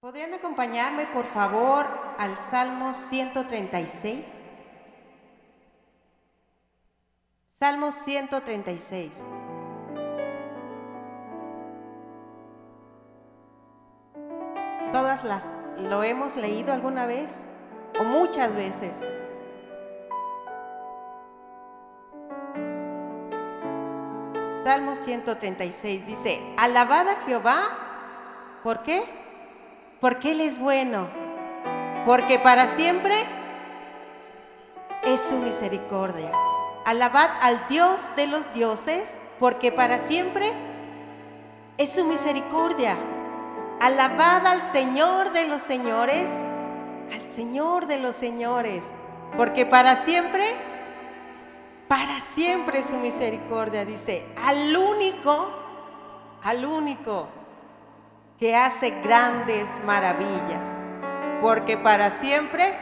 ¿Podrían acompañarme, por favor, al Salmo 136? Salmo 136. Todas las lo hemos leído alguna vez o muchas veces. Salmo 136 dice, alabad a Jehová, ¿por qué? Porque Él es bueno, porque para siempre es su misericordia. Alabad al Dios de los dioses, porque para siempre es su misericordia. Alabad al Señor de los señores, al Señor de los señores, porque para siempre, para siempre su misericordia, dice, al único, al único que hace grandes maravillas, porque para siempre,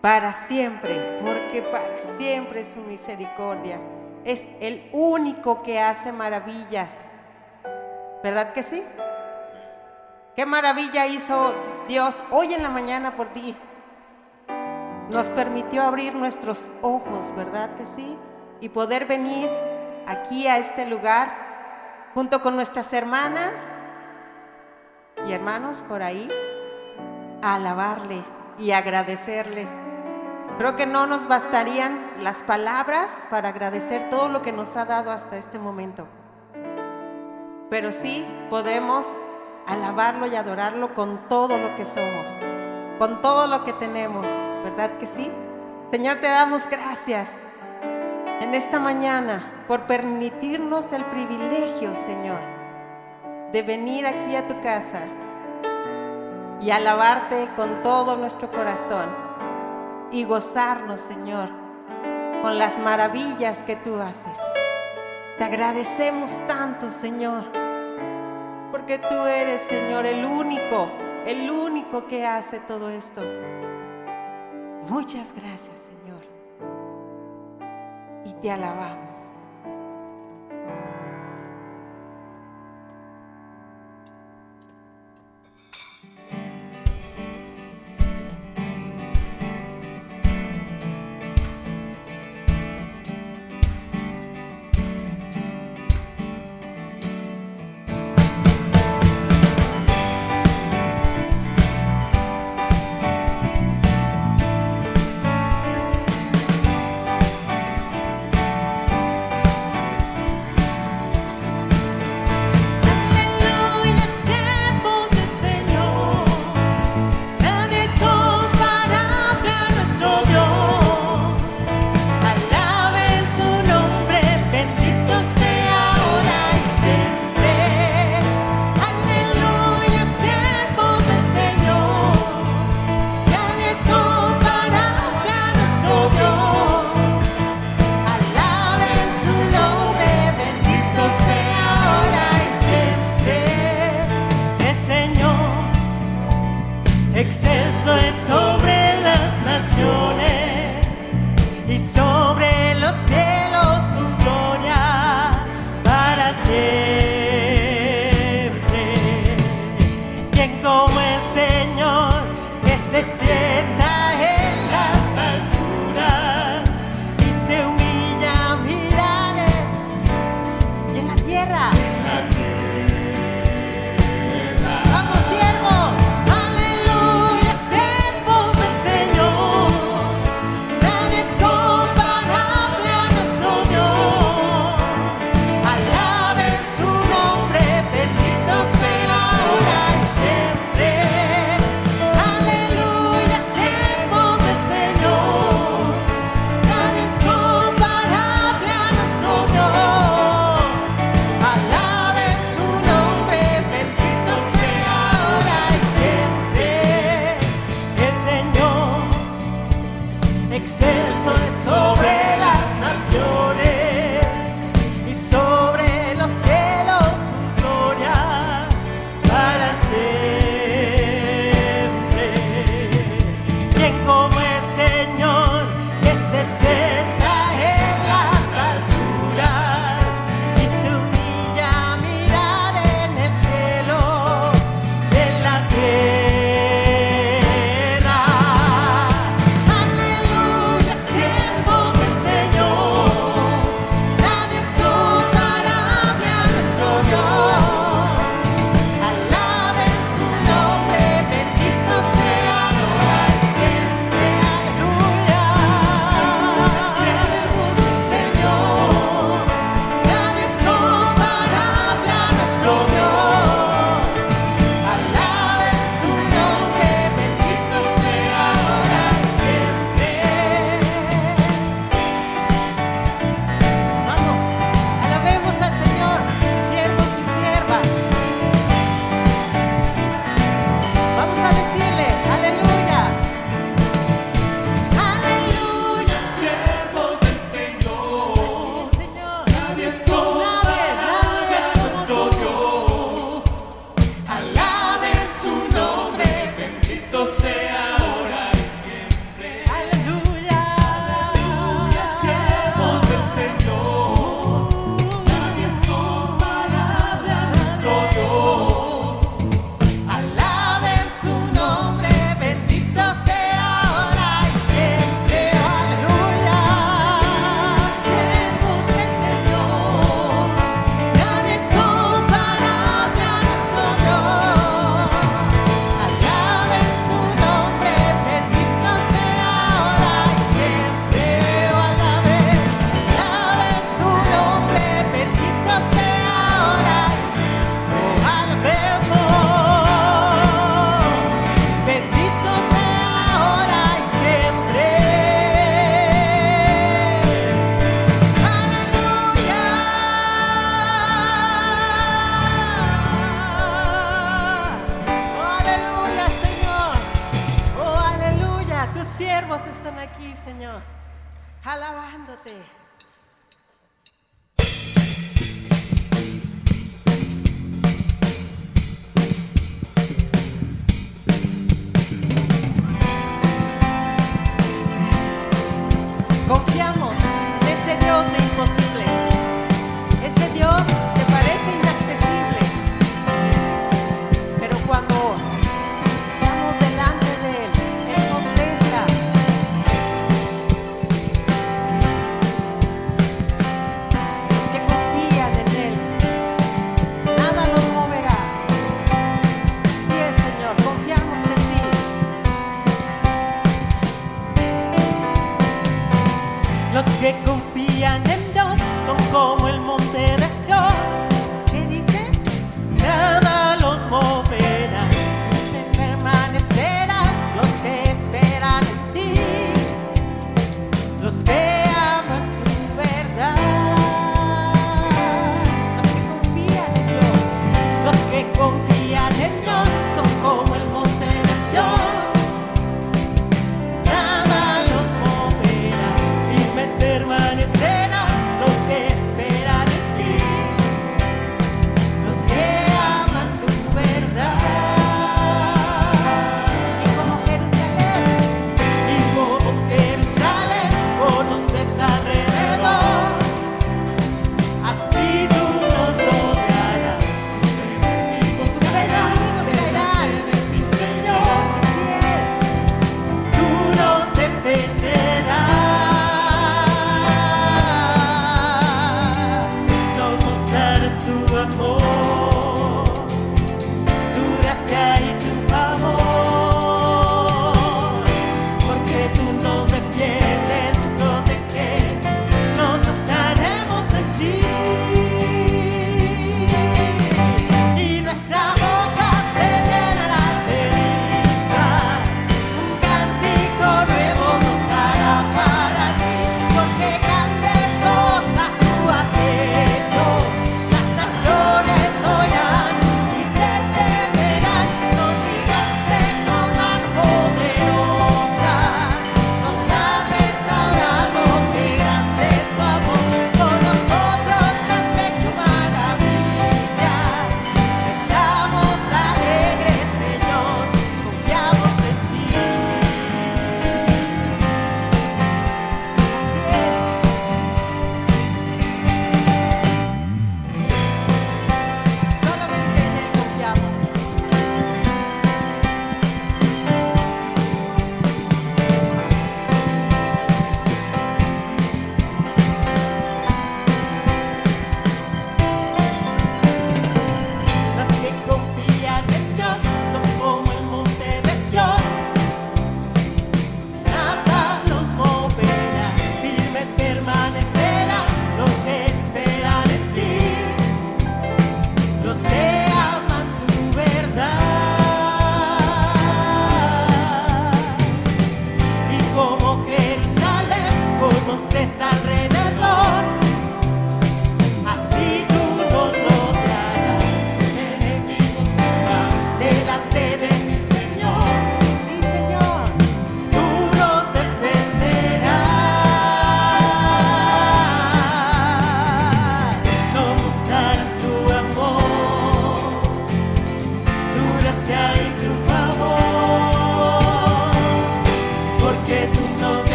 para siempre, porque para siempre su misericordia es el único que hace maravillas. ¿Verdad que sí? Qué maravilla hizo Dios hoy en la mañana por ti. Nos permitió abrir nuestros ojos, ¿verdad que sí? Y poder venir aquí a este lugar junto con nuestras hermanas y hermanos por ahí alabarle y agradecerle. Creo que no nos bastarían las palabras para agradecer todo lo que nos ha dado hasta este momento. Pero sí podemos alabarlo y adorarlo con todo lo que somos, con todo lo que tenemos, ¿verdad que sí? Señor, te damos gracias en esta mañana por permitirnos el privilegio, Señor, de venir aquí a tu casa y alabarte con todo nuestro corazón y gozarnos, Señor, con las maravillas que tú haces. Te agradecemos tanto, Señor porque tú eres, Señor, el único, el único que hace todo esto. Muchas gracias, Señor. Y te alabamos.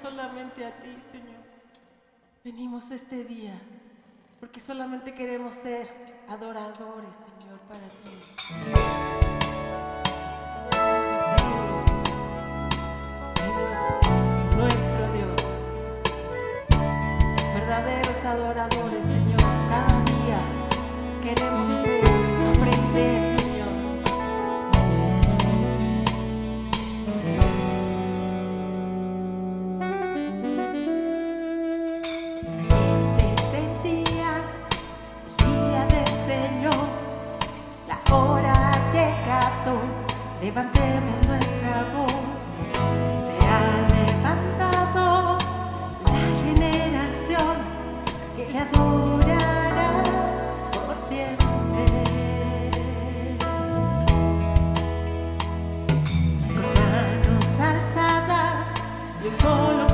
solamente a ti, Señor. Venimos este día porque solamente queremos ser adoradores, Señor, para ti. Oh, Dios, nuestro Dios. Verdaderos adoradores, Señor, cada día queremos ser. Levantemos nuestra voz, se ha levantado la generación que le adorará por siempre. Con manos alzadas y el sol.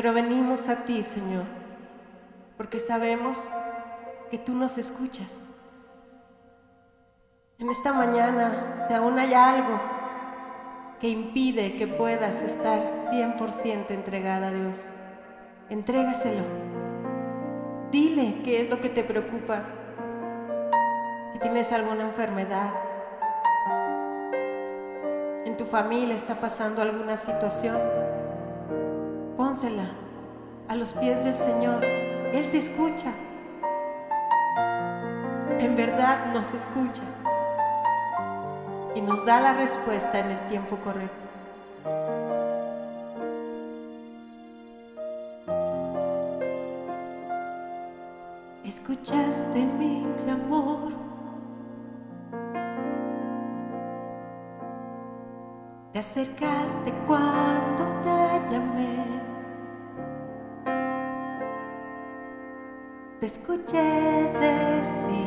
Pero venimos a ti, Señor, porque sabemos que tú nos escuchas. En esta mañana, si aún hay algo que impide que puedas estar 100% entregada a Dios, entrégaselo. Dile qué es lo que te preocupa. Si tienes alguna enfermedad, en tu familia está pasando alguna situación, Pónsela a los pies del Señor. Él te escucha. En verdad nos escucha. Y nos da la respuesta en el tiempo correcto. Escuchaste mi clamor. Te acercaste cuando te llamé. Te escuché decir.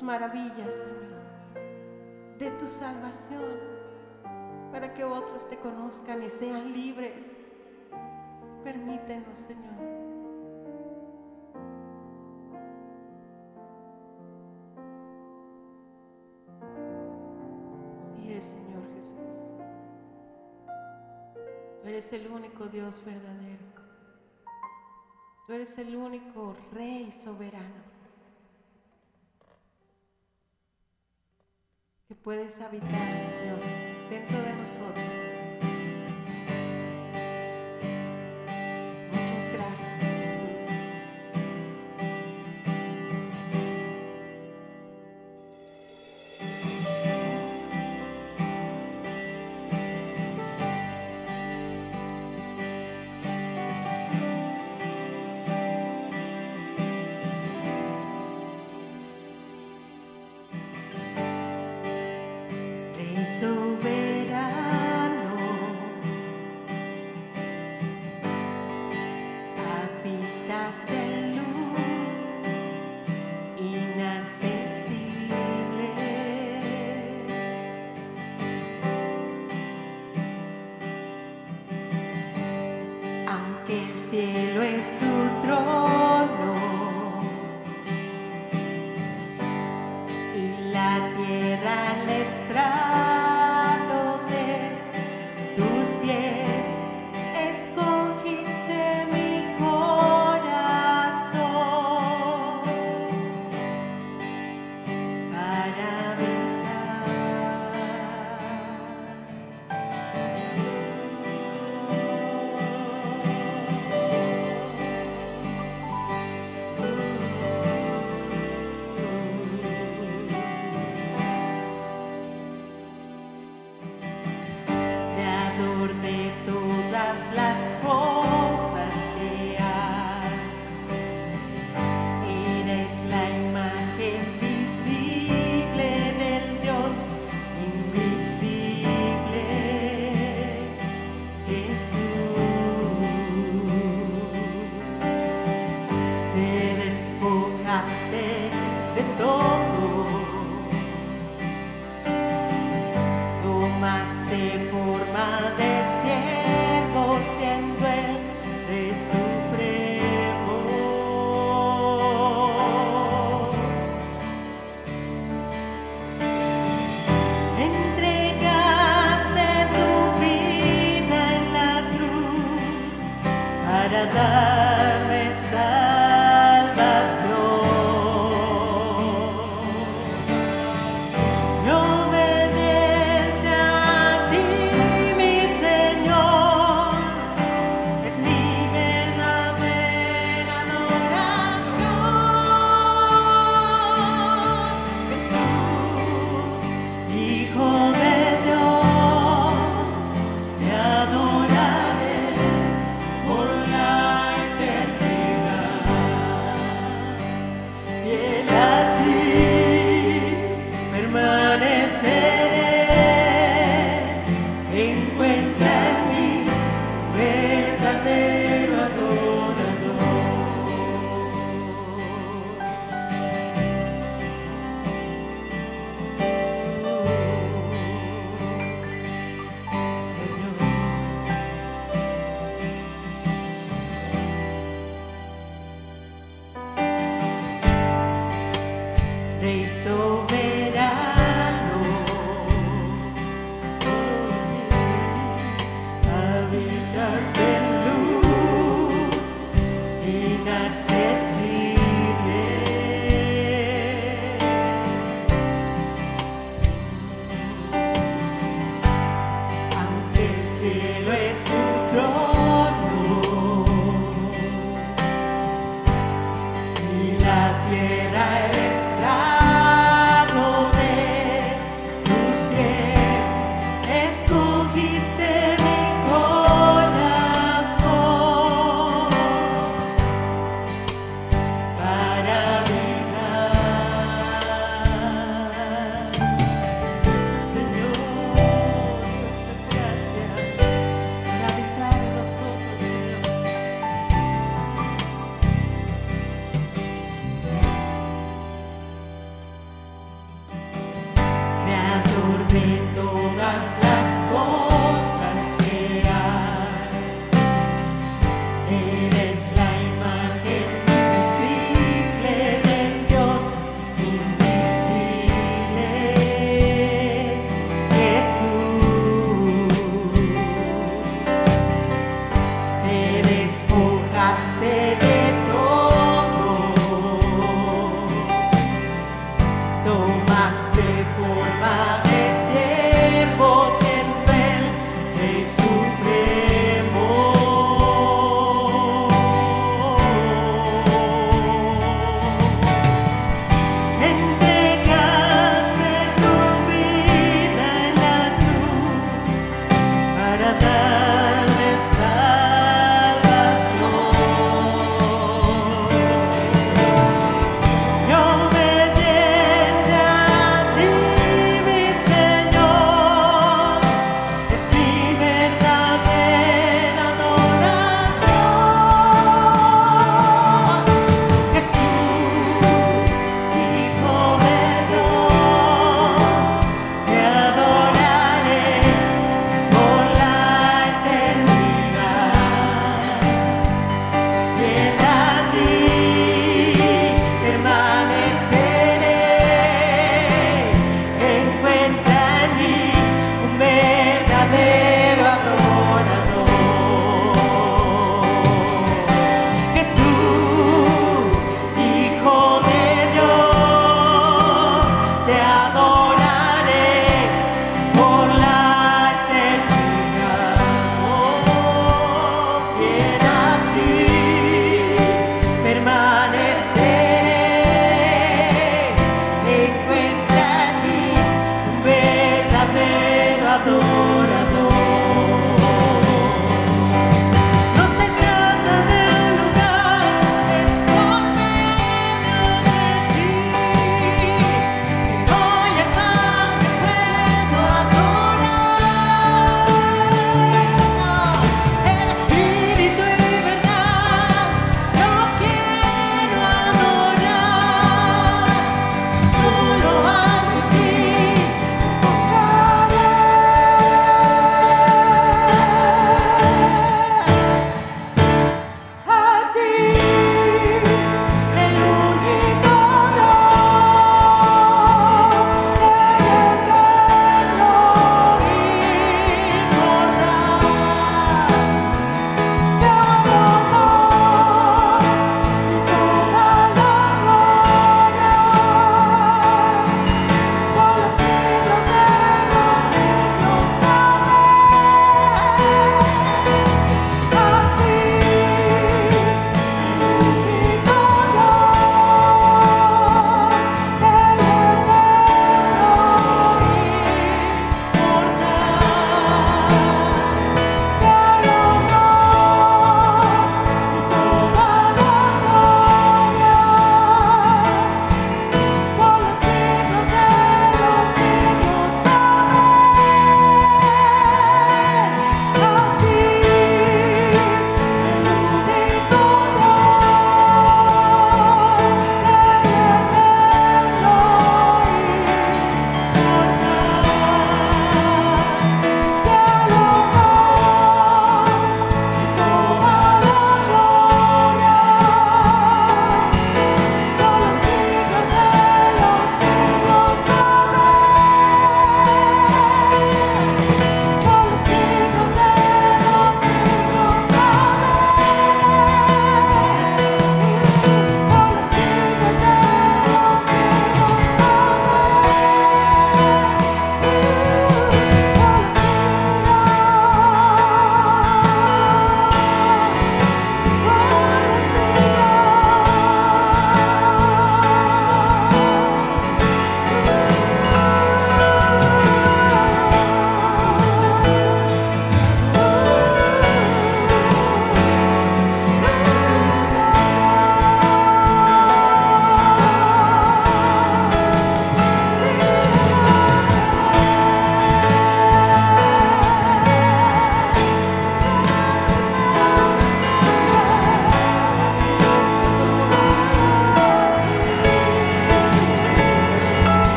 Maravillas, Señor, de tu salvación, para que otros te conozcan y sean libres. Permítenos, Señor. Sí es, Señor Jesús. Tú eres el único Dios verdadero. Tú eres el único Rey soberano. Puedes habitar, Señor, dentro de nosotros.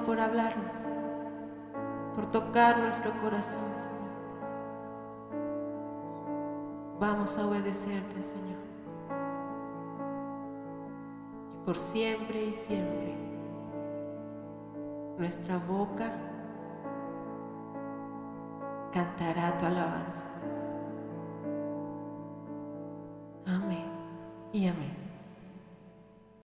Por hablarnos, por tocar nuestro corazón, Señor. Vamos a obedecerte, Señor. Y por siempre y siempre, nuestra boca cantará tu alabanza. Amén y amén.